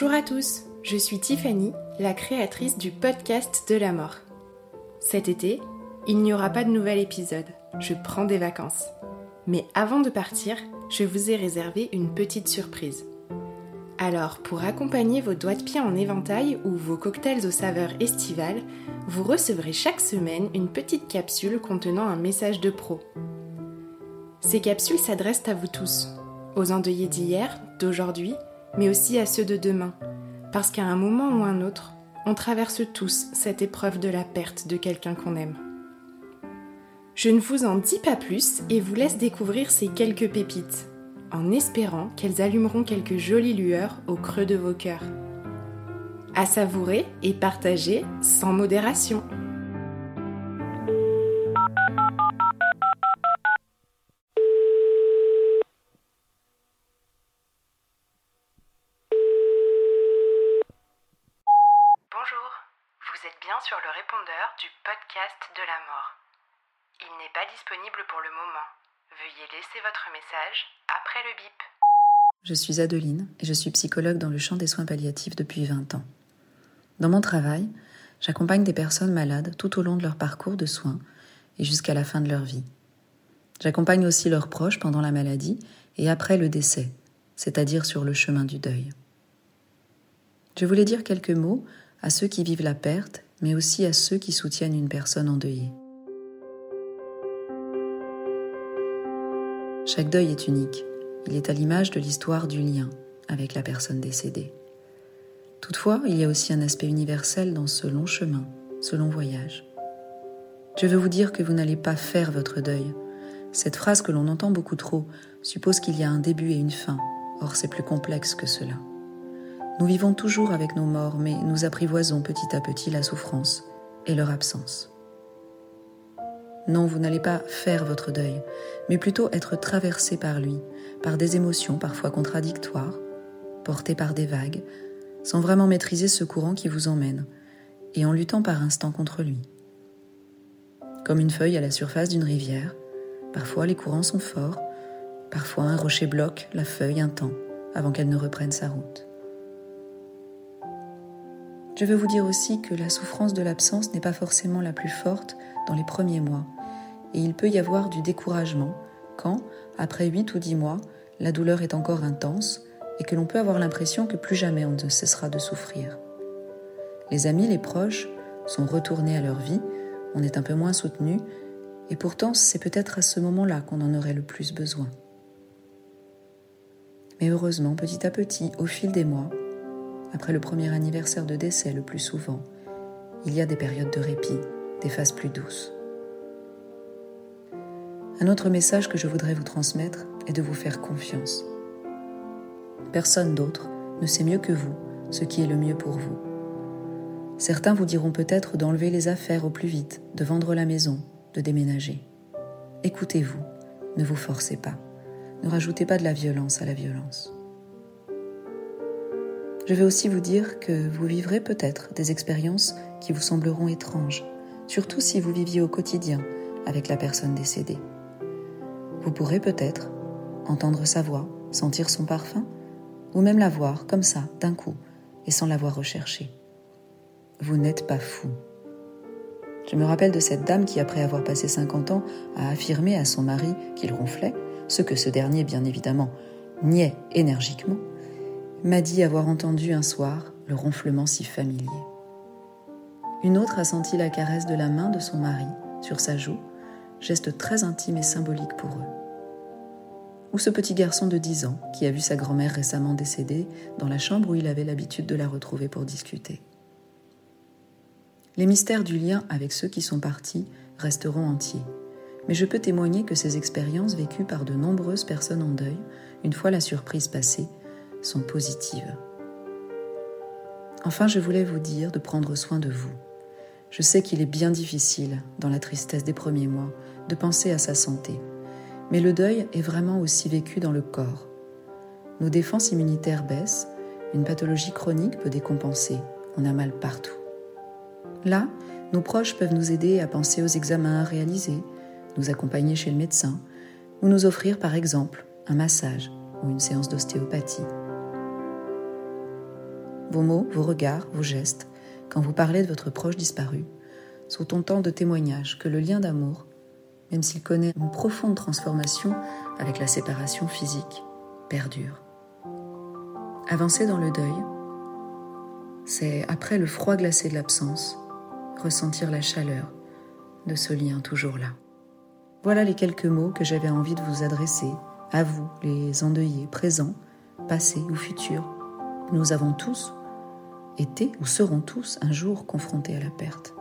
Bonjour à tous, je suis Tiffany, la créatrice du podcast de la mort. Cet été, il n'y aura pas de nouvel épisode, je prends des vacances. Mais avant de partir, je vous ai réservé une petite surprise. Alors, pour accompagner vos doigts de pied en éventail ou vos cocktails aux saveurs estivales, vous recevrez chaque semaine une petite capsule contenant un message de pro. Ces capsules s'adressent à vous tous, aux endeuillés d'hier, d'aujourd'hui mais aussi à ceux de demain, parce qu'à un moment ou un autre, on traverse tous cette épreuve de la perte de quelqu'un qu'on aime. Je ne vous en dis pas plus et vous laisse découvrir ces quelques pépites, en espérant qu'elles allumeront quelques jolies lueurs au creux de vos cœurs. À savourer et partager sans modération. Du podcast de la mort. Il n'est pas disponible pour le moment. Veuillez laisser votre message après le bip. Je suis Adeline et je suis psychologue dans le champ des soins palliatifs depuis 20 ans. Dans mon travail, j'accompagne des personnes malades tout au long de leur parcours de soins et jusqu'à la fin de leur vie. J'accompagne aussi leurs proches pendant la maladie et après le décès, c'est-à-dire sur le chemin du deuil. Je voulais dire quelques mots à ceux qui vivent la perte mais aussi à ceux qui soutiennent une personne endeuillée. Chaque deuil est unique. Il est à l'image de l'histoire du lien avec la personne décédée. Toutefois, il y a aussi un aspect universel dans ce long chemin, ce long voyage. Je veux vous dire que vous n'allez pas faire votre deuil. Cette phrase que l'on entend beaucoup trop suppose qu'il y a un début et une fin. Or, c'est plus complexe que cela. Nous vivons toujours avec nos morts, mais nous apprivoisons petit à petit la souffrance et leur absence. Non, vous n'allez pas faire votre deuil, mais plutôt être traversé par lui, par des émotions parfois contradictoires, portées par des vagues, sans vraiment maîtriser ce courant qui vous emmène, et en luttant par instant contre lui. Comme une feuille à la surface d'une rivière, parfois les courants sont forts, parfois un rocher bloque la feuille un temps avant qu'elle ne reprenne sa route. Je veux vous dire aussi que la souffrance de l'absence n'est pas forcément la plus forte dans les premiers mois, et il peut y avoir du découragement quand, après 8 ou 10 mois, la douleur est encore intense et que l'on peut avoir l'impression que plus jamais on ne cessera de souffrir. Les amis, les proches sont retournés à leur vie, on est un peu moins soutenu, et pourtant c'est peut-être à ce moment-là qu'on en aurait le plus besoin. Mais heureusement, petit à petit, au fil des mois, après le premier anniversaire de décès le plus souvent, il y a des périodes de répit, des phases plus douces. Un autre message que je voudrais vous transmettre est de vous faire confiance. Personne d'autre ne sait mieux que vous ce qui est le mieux pour vous. Certains vous diront peut-être d'enlever les affaires au plus vite, de vendre la maison, de déménager. Écoutez-vous, ne vous forcez pas, ne rajoutez pas de la violence à la violence. Je vais aussi vous dire que vous vivrez peut-être des expériences qui vous sembleront étranges, surtout si vous viviez au quotidien avec la personne décédée. Vous pourrez peut-être entendre sa voix, sentir son parfum, ou même la voir comme ça, d'un coup, et sans l'avoir recherchée. Vous n'êtes pas fou. Je me rappelle de cette dame qui, après avoir passé 50 ans, a affirmé à son mari qu'il ronflait, ce que ce dernier, bien évidemment, niait énergiquement, m'a dit avoir entendu un soir le ronflement si familier. Une autre a senti la caresse de la main de son mari sur sa joue, geste très intime et symbolique pour eux. Ou ce petit garçon de 10 ans qui a vu sa grand-mère récemment décédée dans la chambre où il avait l'habitude de la retrouver pour discuter. Les mystères du lien avec ceux qui sont partis resteront entiers, mais je peux témoigner que ces expériences vécues par de nombreuses personnes en deuil, une fois la surprise passée, sont positives. Enfin, je voulais vous dire de prendre soin de vous. Je sais qu'il est bien difficile, dans la tristesse des premiers mois, de penser à sa santé. Mais le deuil est vraiment aussi vécu dans le corps. Nos défenses immunitaires baissent, une pathologie chronique peut décompenser, on a mal partout. Là, nos proches peuvent nous aider à penser aux examens à réaliser, nous accompagner chez le médecin, ou nous offrir par exemple un massage ou une séance d'ostéopathie. Vos mots, vos regards, vos gestes, quand vous parlez de votre proche disparu, sont autant de témoignages que le lien d'amour, même s'il connaît une profonde transformation avec la séparation physique, perdure. Avancer dans le deuil, c'est, après le froid glacé de l'absence, ressentir la chaleur de ce lien toujours là. Voilà les quelques mots que j'avais envie de vous adresser, à vous, les endeuillés, présents, passés ou futurs. Nous avons tous été ou seront tous un jour confrontés à la perte.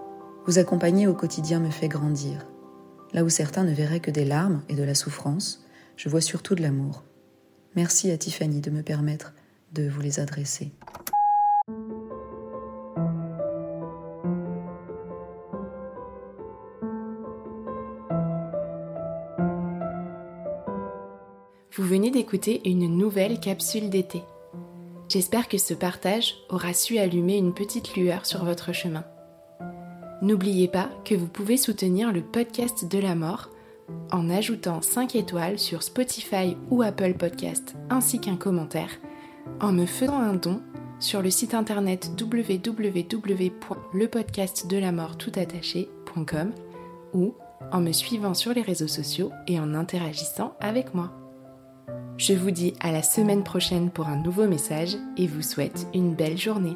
Vous accompagner au quotidien me fait grandir. Là où certains ne verraient que des larmes et de la souffrance, je vois surtout de l'amour. Merci à Tiffany de me permettre de vous les adresser. Vous venez d'écouter une nouvelle capsule d'été. J'espère que ce partage aura su allumer une petite lueur sur votre chemin. N'oubliez pas que vous pouvez soutenir le podcast de la mort en ajoutant 5 étoiles sur Spotify ou Apple Podcast ainsi qu'un commentaire, en me faisant un don sur le site internet www.lepodcastdelamorttoutattaché.com ou en me suivant sur les réseaux sociaux et en interagissant avec moi. Je vous dis à la semaine prochaine pour un nouveau message et vous souhaite une belle journée.